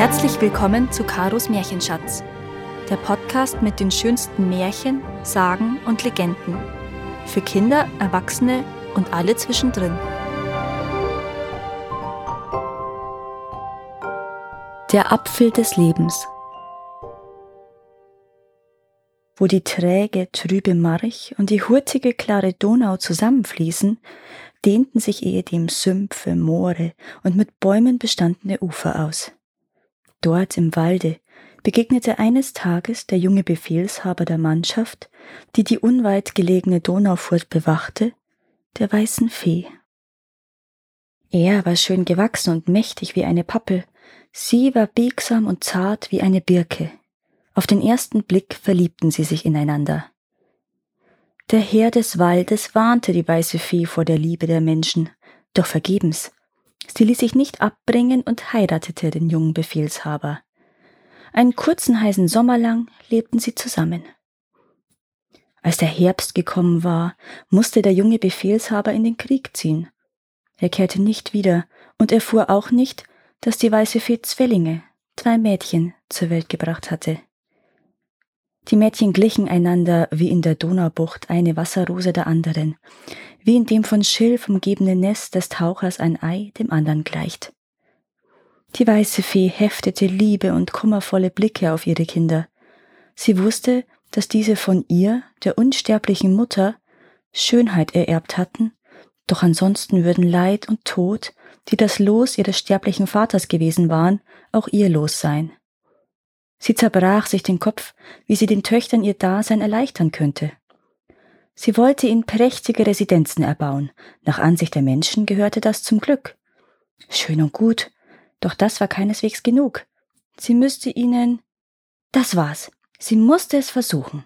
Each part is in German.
Herzlich willkommen zu Karos Märchenschatz, der Podcast mit den schönsten Märchen, Sagen und Legenden. Für Kinder, Erwachsene und alle zwischendrin. Der Apfel des Lebens. Wo die träge, trübe March und die hurtige, klare Donau zusammenfließen, dehnten sich ehedem Sümpfe, Moore und mit Bäumen bestandene Ufer aus. Dort im Walde begegnete eines Tages der junge Befehlshaber der Mannschaft, die die unweit gelegene Donaufurt bewachte, der weißen Fee. Er war schön gewachsen und mächtig wie eine Pappel, sie war biegsam und zart wie eine Birke. Auf den ersten Blick verliebten sie sich ineinander. Der Herr des Waldes warnte die weiße Fee vor der Liebe der Menschen, doch vergebens. Sie ließ sich nicht abbringen und heiratete den jungen Befehlshaber. Einen kurzen heißen Sommer lang lebten sie zusammen. Als der Herbst gekommen war, musste der junge Befehlshaber in den Krieg ziehen. Er kehrte nicht wieder und erfuhr auch nicht, dass die weiße Fee Zwillinge, zwei Mädchen, zur Welt gebracht hatte. Die Mädchen glichen einander wie in der Donaubucht eine Wasserrose der anderen, wie in dem von Schilf umgebenen Nest des Tauchers ein Ei dem anderen gleicht. Die weiße Fee heftete liebe und kummervolle Blicke auf ihre Kinder. Sie wusste, dass diese von ihr, der unsterblichen Mutter, Schönheit ererbt hatten, doch ansonsten würden Leid und Tod, die das Los ihres sterblichen Vaters gewesen waren, auch ihr Los sein. Sie zerbrach sich den Kopf, wie sie den Töchtern ihr Dasein erleichtern könnte. Sie wollte ihnen prächtige Residenzen erbauen. Nach Ansicht der Menschen gehörte das zum Glück. Schön und gut, doch das war keineswegs genug. Sie müsste ihnen. Das war's. Sie musste es versuchen.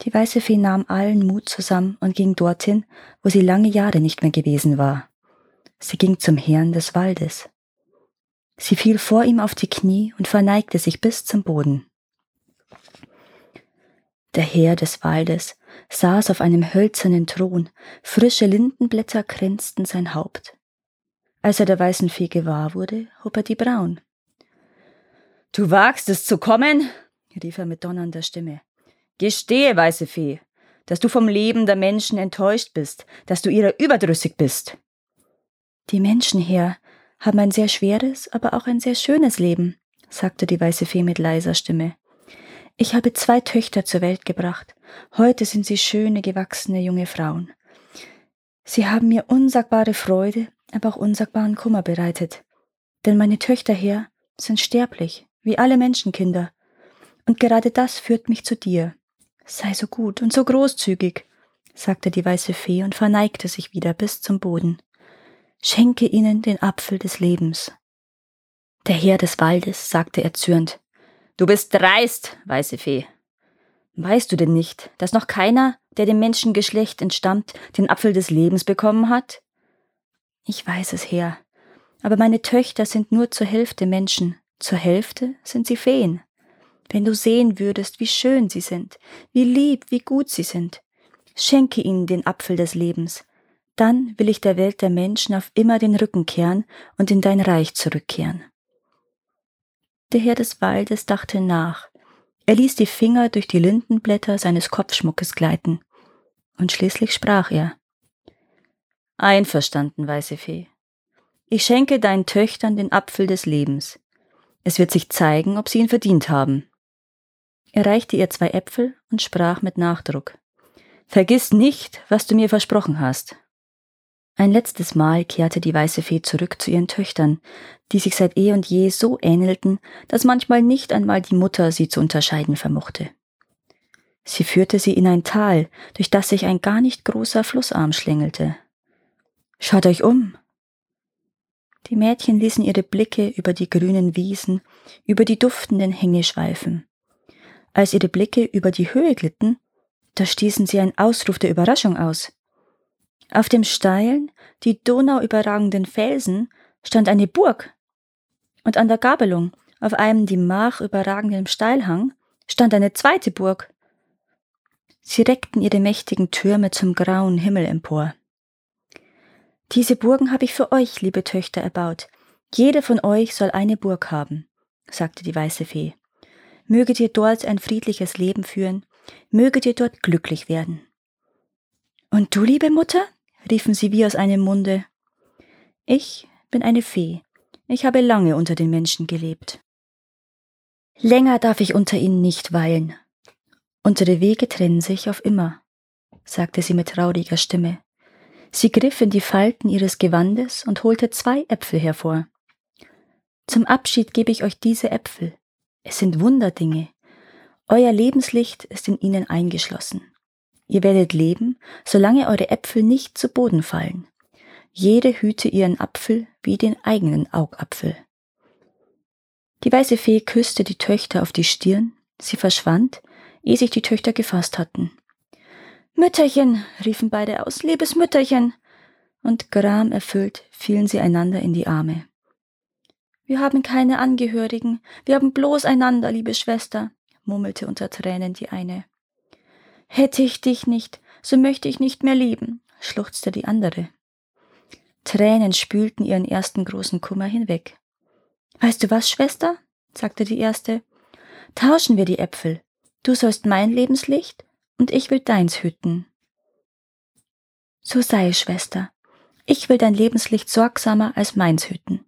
Die weiße Fee nahm allen Mut zusammen und ging dorthin, wo sie lange Jahre nicht mehr gewesen war. Sie ging zum Herrn des Waldes. Sie fiel vor ihm auf die Knie und verneigte sich bis zum Boden. Der Herr des Waldes saß auf einem hölzernen Thron, frische Lindenblätter kränzten sein Haupt. Als er der weißen Fee gewahr wurde, hob er die Brauen. Du wagst es zu kommen? rief er mit donnernder Stimme. Gestehe, weiße Fee, dass du vom Leben der Menschen enttäuscht bist, dass du ihrer überdrüssig bist. Die Menschen, Herr, haben ein sehr schweres, aber auch ein sehr schönes Leben, sagte die weiße Fee mit leiser Stimme. Ich habe zwei Töchter zur Welt gebracht. Heute sind sie schöne, gewachsene junge Frauen. Sie haben mir unsagbare Freude, aber auch unsagbaren Kummer bereitet. Denn meine Töchter her sind sterblich, wie alle Menschenkinder. Und gerade das führt mich zu dir. Sei so gut und so großzügig, sagte die weiße Fee und verneigte sich wieder bis zum Boden schenke ihnen den Apfel des Lebens. Der Herr des Waldes sagte erzürnt, Du bist dreist, weiße Fee. Weißt du denn nicht, dass noch keiner, der dem Menschengeschlecht entstammt, den Apfel des Lebens bekommen hat? Ich weiß es, Herr, aber meine Töchter sind nur zur Hälfte Menschen, zur Hälfte sind sie Feen. Wenn du sehen würdest, wie schön sie sind, wie lieb, wie gut sie sind, schenke ihnen den Apfel des Lebens, dann will ich der Welt der Menschen auf immer den Rücken kehren und in dein Reich zurückkehren. Der Herr des Waldes dachte nach. Er ließ die Finger durch die Lindenblätter seines Kopfschmuckes gleiten. Und schließlich sprach er. Einverstanden, weiße Fee. Ich schenke deinen Töchtern den Apfel des Lebens. Es wird sich zeigen, ob sie ihn verdient haben. Er reichte ihr zwei Äpfel und sprach mit Nachdruck. Vergiss nicht, was du mir versprochen hast. Ein letztes Mal kehrte die weiße Fee zurück zu ihren Töchtern, die sich seit eh und je so ähnelten, dass manchmal nicht einmal die Mutter sie zu unterscheiden vermochte. Sie führte sie in ein Tal, durch das sich ein gar nicht großer Flussarm schlängelte. Schaut euch um! Die Mädchen ließen ihre Blicke über die grünen Wiesen, über die duftenden Hänge schweifen. Als ihre Blicke über die Höhe glitten, da stießen sie einen Ausruf der Überraschung aus. Auf dem steilen, die Donau überragenden Felsen stand eine Burg. Und an der Gabelung, auf einem die Mach überragenden Steilhang, stand eine zweite Burg. Sie reckten ihre mächtigen Türme zum grauen Himmel empor. Diese Burgen habe ich für euch, liebe Töchter, erbaut. Jeder von euch soll eine Burg haben, sagte die weiße Fee. Möget ihr dort ein friedliches Leben führen, möget ihr dort glücklich werden. Und du, liebe Mutter? Riefen sie wie aus einem Munde. Ich bin eine Fee. Ich habe lange unter den Menschen gelebt. Länger darf ich unter ihnen nicht weilen. Unsere Wege trennen sich auf immer, sagte sie mit trauriger Stimme. Sie griff in die Falten ihres Gewandes und holte zwei Äpfel hervor. Zum Abschied gebe ich euch diese Äpfel. Es sind Wunderdinge. Euer Lebenslicht ist in ihnen eingeschlossen. Ihr werdet leben, solange eure Äpfel nicht zu Boden fallen. Jede hüte ihren Apfel wie den eigenen Augapfel. Die weiße Fee küsste die Töchter auf die Stirn, sie verschwand, ehe sich die Töchter gefasst hatten. Mütterchen, riefen beide aus, liebes Mütterchen. Und gram erfüllt fielen sie einander in die Arme. Wir haben keine Angehörigen, wir haben bloß einander, liebe Schwester, murmelte unter Tränen die eine. Hätte ich dich nicht, so möchte ich nicht mehr leben, schluchzte die andere. Tränen spülten ihren ersten großen Kummer hinweg. Weißt du was, Schwester? sagte die erste. Tauschen wir die Äpfel. Du sollst mein Lebenslicht und ich will deins hüten. So sei, Schwester. Ich will dein Lebenslicht sorgsamer als meins hüten.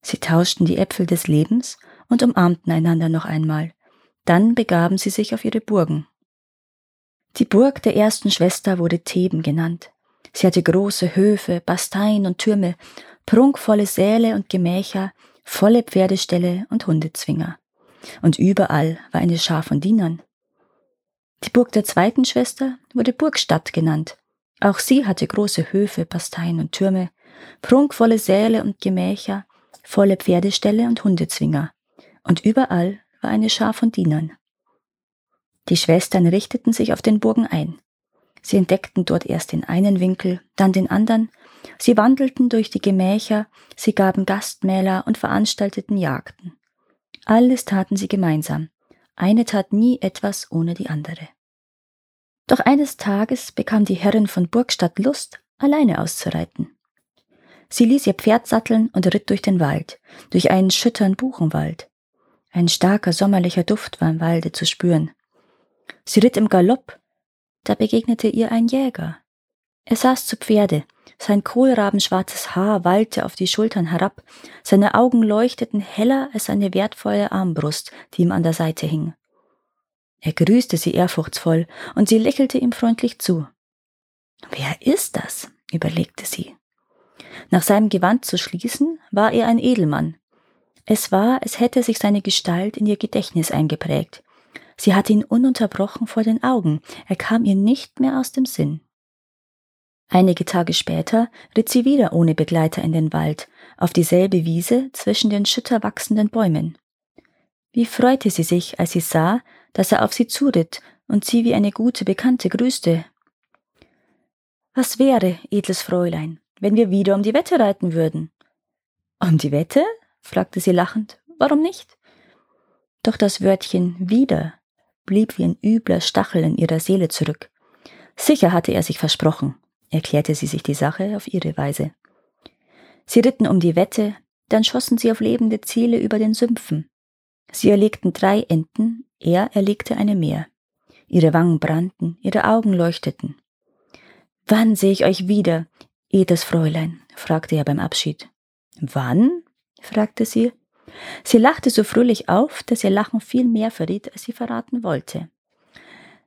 Sie tauschten die Äpfel des Lebens und umarmten einander noch einmal. Dann begaben sie sich auf ihre Burgen. Die Burg der ersten Schwester wurde Theben genannt. Sie hatte große Höfe, Basteien und Türme, prunkvolle Säle und Gemächer, volle Pferdeställe und Hundezwinger. Und überall war eine Schar von Dienern. Die Burg der zweiten Schwester wurde Burgstadt genannt. Auch sie hatte große Höfe, Basteien und Türme, prunkvolle Säle und Gemächer, volle Pferdeställe und Hundezwinger, und überall war eine Schar von Dienern. Die Schwestern richteten sich auf den Burgen ein. Sie entdeckten dort erst den einen Winkel, dann den anderen, sie wandelten durch die Gemächer, sie gaben Gastmähler und veranstalteten Jagden. Alles taten sie gemeinsam, eine tat nie etwas ohne die andere. Doch eines Tages bekam die Herrin von Burgstadt Lust, alleine auszureiten. Sie ließ ihr Pferd satteln und ritt durch den Wald, durch einen schüttern Buchenwald. Ein starker sommerlicher Duft war im Walde zu spüren. Sie ritt im Galopp, da begegnete ihr ein Jäger. Er saß zu Pferde, sein kohlrabenschwarzes Haar wallte auf die Schultern herab, seine Augen leuchteten heller als seine wertvolle Armbrust, die ihm an der Seite hing. Er grüßte sie ehrfurchtsvoll, und sie lächelte ihm freundlich zu. Wer ist das? überlegte sie. Nach seinem Gewand zu schließen, war er ein Edelmann. Es war, als hätte sich seine Gestalt in ihr Gedächtnis eingeprägt. Sie hatte ihn ununterbrochen vor den Augen, er kam ihr nicht mehr aus dem Sinn. Einige Tage später ritt sie wieder ohne Begleiter in den Wald, auf dieselbe Wiese zwischen den schütter wachsenden Bäumen. Wie freute sie sich, als sie sah, dass er auf sie zuritt und sie wie eine gute Bekannte grüßte. Was wäre, edles Fräulein, wenn wir wieder um die Wette reiten würden. Um die Wette? fragte sie lachend. Warum nicht? Doch das Wörtchen wieder blieb wie ein übler Stachel in ihrer Seele zurück. Sicher hatte er sich versprochen, erklärte sie sich die Sache auf ihre Weise. Sie ritten um die Wette, dann schossen sie auf lebende Ziele über den Sümpfen. Sie erlegten drei Enten, er erlegte eine mehr. Ihre Wangen brannten, ihre Augen leuchteten. Wann sehe ich euch wieder, Edles Fräulein, fragte er beim Abschied. Wann? fragte sie. Sie lachte so fröhlich auf, dass ihr Lachen viel mehr verriet, als sie verraten wollte.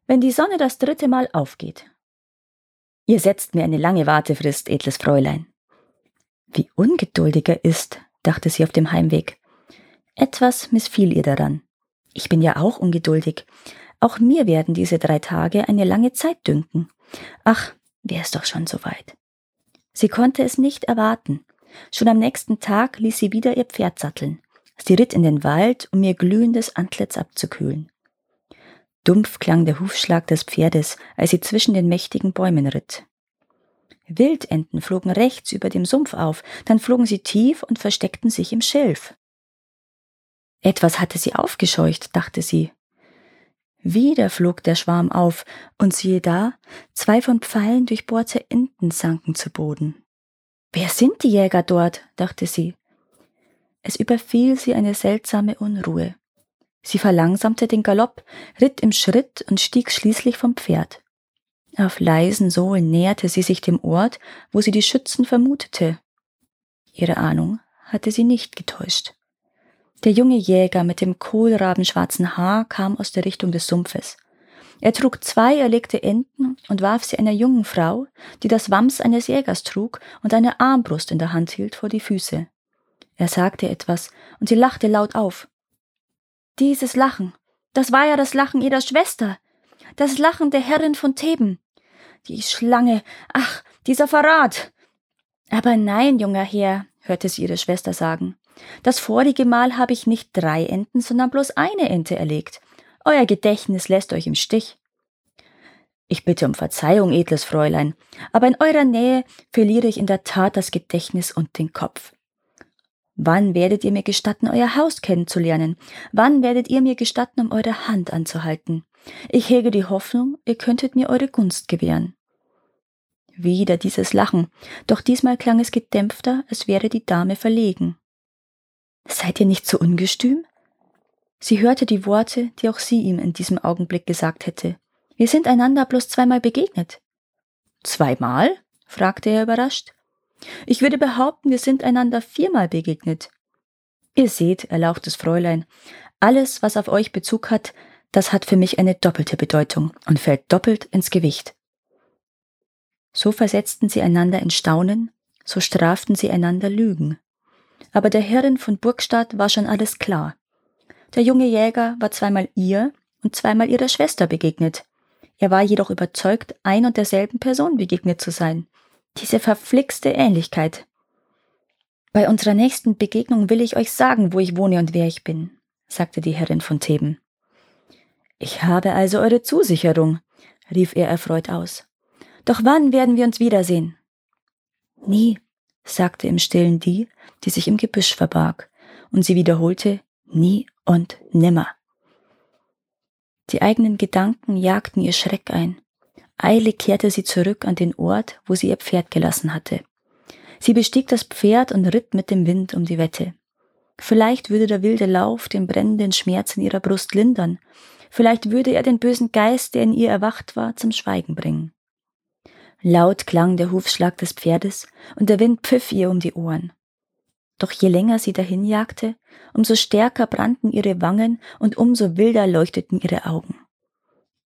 Wenn die Sonne das dritte Mal aufgeht. Ihr setzt mir eine lange Wartefrist, edles Fräulein. Wie ungeduldig er ist, dachte sie auf dem Heimweg. Etwas missfiel ihr daran. Ich bin ja auch ungeduldig. Auch mir werden diese drei Tage eine lange Zeit dünken. Ach, wär es doch schon so weit. Sie konnte es nicht erwarten. Schon am nächsten Tag ließ sie wieder ihr Pferd satteln. Sie ritt in den Wald, um ihr glühendes Antlitz abzukühlen. Dumpf klang der Hufschlag des Pferdes, als sie zwischen den mächtigen Bäumen ritt. Wildenten flogen rechts über dem Sumpf auf, dann flogen sie tief und versteckten sich im Schilf. Etwas hatte sie aufgescheucht, dachte sie. Wieder flog der Schwarm auf, und siehe da, zwei von Pfeilen durchbohrte Enten sanken zu Boden. Wer sind die Jäger dort? dachte sie. Es überfiel sie eine seltsame Unruhe. Sie verlangsamte den Galopp, ritt im Schritt und stieg schließlich vom Pferd. Auf leisen Sohlen näherte sie sich dem Ort, wo sie die Schützen vermutete. Ihre Ahnung hatte sie nicht getäuscht. Der junge Jäger mit dem kohlrabenschwarzen Haar kam aus der Richtung des Sumpfes. Er trug zwei erlegte Enten und warf sie einer jungen Frau, die das Wams eines Jägers trug und eine Armbrust in der Hand hielt, vor die Füße. Er sagte etwas, und sie lachte laut auf. Dieses Lachen, das war ja das Lachen ihrer Schwester, das Lachen der Herrin von Theben. Die Schlange, ach, dieser Verrat. Aber nein, junger Herr, hörte sie ihre Schwester sagen. Das vorige Mal habe ich nicht drei Enten, sondern bloß eine Ente erlegt. Euer Gedächtnis lässt euch im Stich. Ich bitte um Verzeihung, edles Fräulein, aber in eurer Nähe verliere ich in der Tat das Gedächtnis und den Kopf. Wann werdet ihr mir gestatten, euer Haus kennenzulernen? Wann werdet ihr mir gestatten, um eure Hand anzuhalten? Ich hege die Hoffnung, ihr könntet mir eure Gunst gewähren. Wieder dieses Lachen, doch diesmal klang es gedämpfter, als wäre die Dame verlegen. Seid ihr nicht so ungestüm? Sie hörte die Worte, die auch sie ihm in diesem Augenblick gesagt hätte. Wir sind einander bloß zweimal begegnet. Zweimal? fragte er überrascht. Ich würde behaupten, wir sind einander viermal begegnet. Ihr seht, erlauchtes Fräulein, alles, was auf euch Bezug hat, das hat für mich eine doppelte Bedeutung und fällt doppelt ins Gewicht. So versetzten sie einander in Staunen, so straften sie einander Lügen. Aber der Herrin von Burgstadt war schon alles klar. Der junge Jäger war zweimal ihr und zweimal ihrer Schwester begegnet. Er war jedoch überzeugt, ein und derselben Person begegnet zu sein. Diese verflixte Ähnlichkeit. Bei unserer nächsten Begegnung will ich euch sagen, wo ich wohne und wer ich bin, sagte die Herrin von Theben. Ich habe also eure Zusicherung, rief er erfreut aus. Doch wann werden wir uns wiedersehen? Nie, sagte im stillen die, die sich im Gebüsch verbarg, und sie wiederholte nie und nimmer. Die eigenen Gedanken jagten ihr Schreck ein. Eilig kehrte sie zurück an den Ort, wo sie ihr Pferd gelassen hatte. Sie bestieg das Pferd und ritt mit dem Wind um die Wette. Vielleicht würde der wilde Lauf den brennenden Schmerz in ihrer Brust lindern, vielleicht würde er den bösen Geist, der in ihr erwacht war, zum Schweigen bringen. Laut klang der Hufschlag des Pferdes und der Wind pfiff ihr um die Ohren. Doch je länger sie dahinjagte, umso stärker brannten ihre Wangen und umso wilder leuchteten ihre Augen.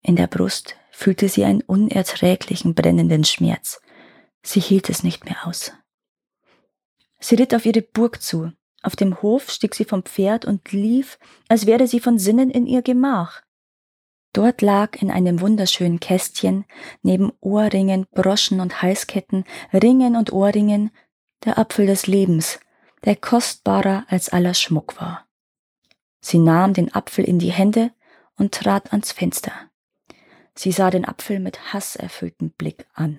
In der Brust fühlte sie einen unerträglichen brennenden Schmerz. Sie hielt es nicht mehr aus. Sie ritt auf ihre Burg zu. Auf dem Hof stieg sie vom Pferd und lief, als wäre sie von Sinnen in ihr Gemach. Dort lag in einem wunderschönen Kästchen, neben Ohrringen, Broschen und Halsketten, Ringen und Ohrringen, der Apfel des Lebens, der kostbarer als aller Schmuck war. Sie nahm den Apfel in die Hände und trat ans Fenster. Sie sah den Apfel mit hasserfülltem Blick an.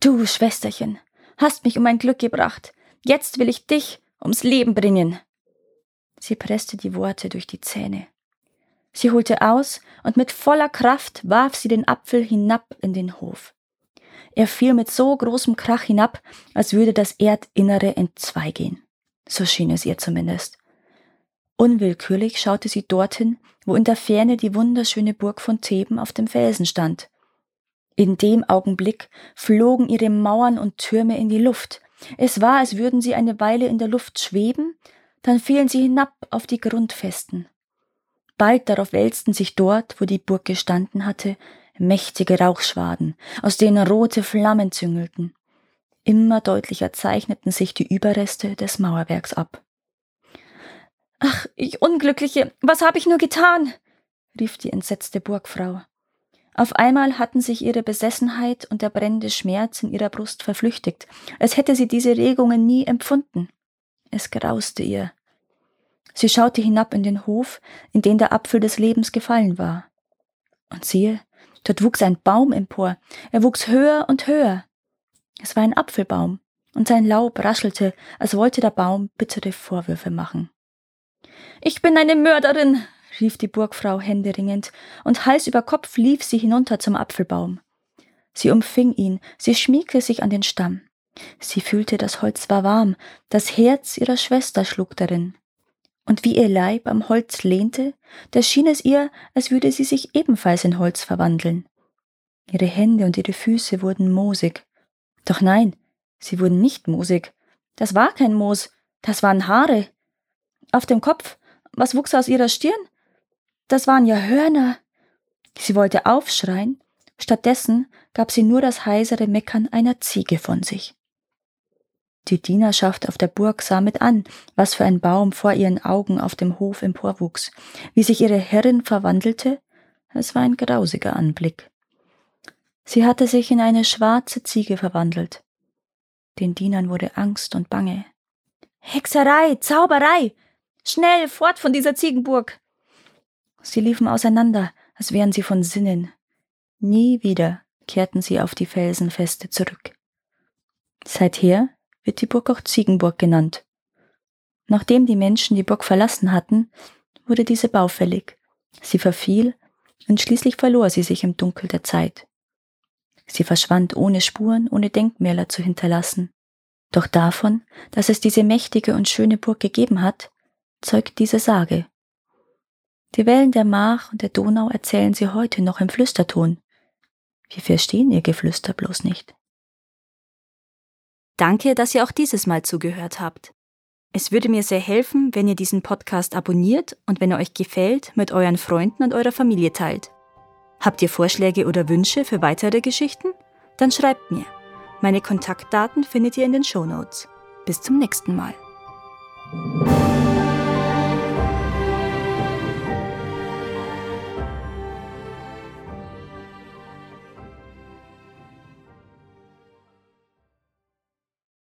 Du, Schwesterchen, hast mich um mein Glück gebracht. Jetzt will ich dich ums Leben bringen. Sie presste die Worte durch die Zähne. Sie holte aus und mit voller Kraft warf sie den Apfel hinab in den Hof. Er fiel mit so großem Krach hinab, als würde das Erdinnere entzweigehen. So schien es ihr zumindest. Unwillkürlich schaute sie dorthin, wo in der Ferne die wunderschöne Burg von Theben auf dem Felsen stand. In dem Augenblick flogen ihre Mauern und Türme in die Luft. Es war, als würden sie eine Weile in der Luft schweben, dann fielen sie hinab auf die Grundfesten. Bald darauf wälzten sich dort, wo die Burg gestanden hatte, mächtige Rauchschwaden, aus denen rote Flammen züngelten. Immer deutlicher zeichneten sich die Überreste des Mauerwerks ab. Ach, ich Unglückliche, was habe ich nur getan? rief die entsetzte Burgfrau. Auf einmal hatten sich ihre Besessenheit und der brennende Schmerz in ihrer Brust verflüchtigt, als hätte sie diese Regungen nie empfunden. Es grauste ihr, Sie schaute hinab in den Hof, in den der Apfel des Lebens gefallen war. Und siehe, dort wuchs ein Baum empor, er wuchs höher und höher. Es war ein Apfelbaum, und sein Laub raschelte, als wollte der Baum bittere Vorwürfe machen. Ich bin eine Mörderin, rief die Burgfrau händeringend, und Hals über Kopf lief sie hinunter zum Apfelbaum. Sie umfing ihn, sie schmiegte sich an den Stamm. Sie fühlte, das Holz war warm, das Herz ihrer Schwester schlug darin. Und wie ihr Leib am Holz lehnte, da schien es ihr, als würde sie sich ebenfalls in Holz verwandeln. Ihre Hände und ihre Füße wurden moosig. Doch nein, sie wurden nicht moosig. Das war kein Moos, das waren Haare. Auf dem Kopf, was wuchs aus ihrer Stirn? Das waren ja Hörner. Sie wollte aufschreien, stattdessen gab sie nur das heisere Meckern einer Ziege von sich. Die Dienerschaft auf der Burg sah mit an, was für ein Baum vor ihren Augen auf dem Hof emporwuchs, wie sich ihre Herrin verwandelte, es war ein grausiger Anblick. Sie hatte sich in eine schwarze Ziege verwandelt. Den Dienern wurde Angst und Bange. Hexerei, Zauberei. Schnell, fort von dieser Ziegenburg. Sie liefen auseinander, als wären sie von Sinnen. Nie wieder kehrten sie auf die Felsenfeste zurück. Seither wird die Burg auch Ziegenburg genannt. Nachdem die Menschen die Burg verlassen hatten, wurde diese baufällig. Sie verfiel und schließlich verlor sie sich im Dunkel der Zeit. Sie verschwand ohne Spuren, ohne Denkmäler zu hinterlassen. Doch davon, dass es diese mächtige und schöne Burg gegeben hat, zeugt diese Sage. Die Wellen der Mach und der Donau erzählen sie heute noch im Flüsterton. Wir verstehen ihr Geflüster bloß nicht. Danke, dass ihr auch dieses Mal zugehört habt. Es würde mir sehr helfen, wenn ihr diesen Podcast abonniert und wenn er euch gefällt, mit euren Freunden und eurer Familie teilt. Habt ihr Vorschläge oder Wünsche für weitere Geschichten? Dann schreibt mir. Meine Kontaktdaten findet ihr in den Show Notes. Bis zum nächsten Mal.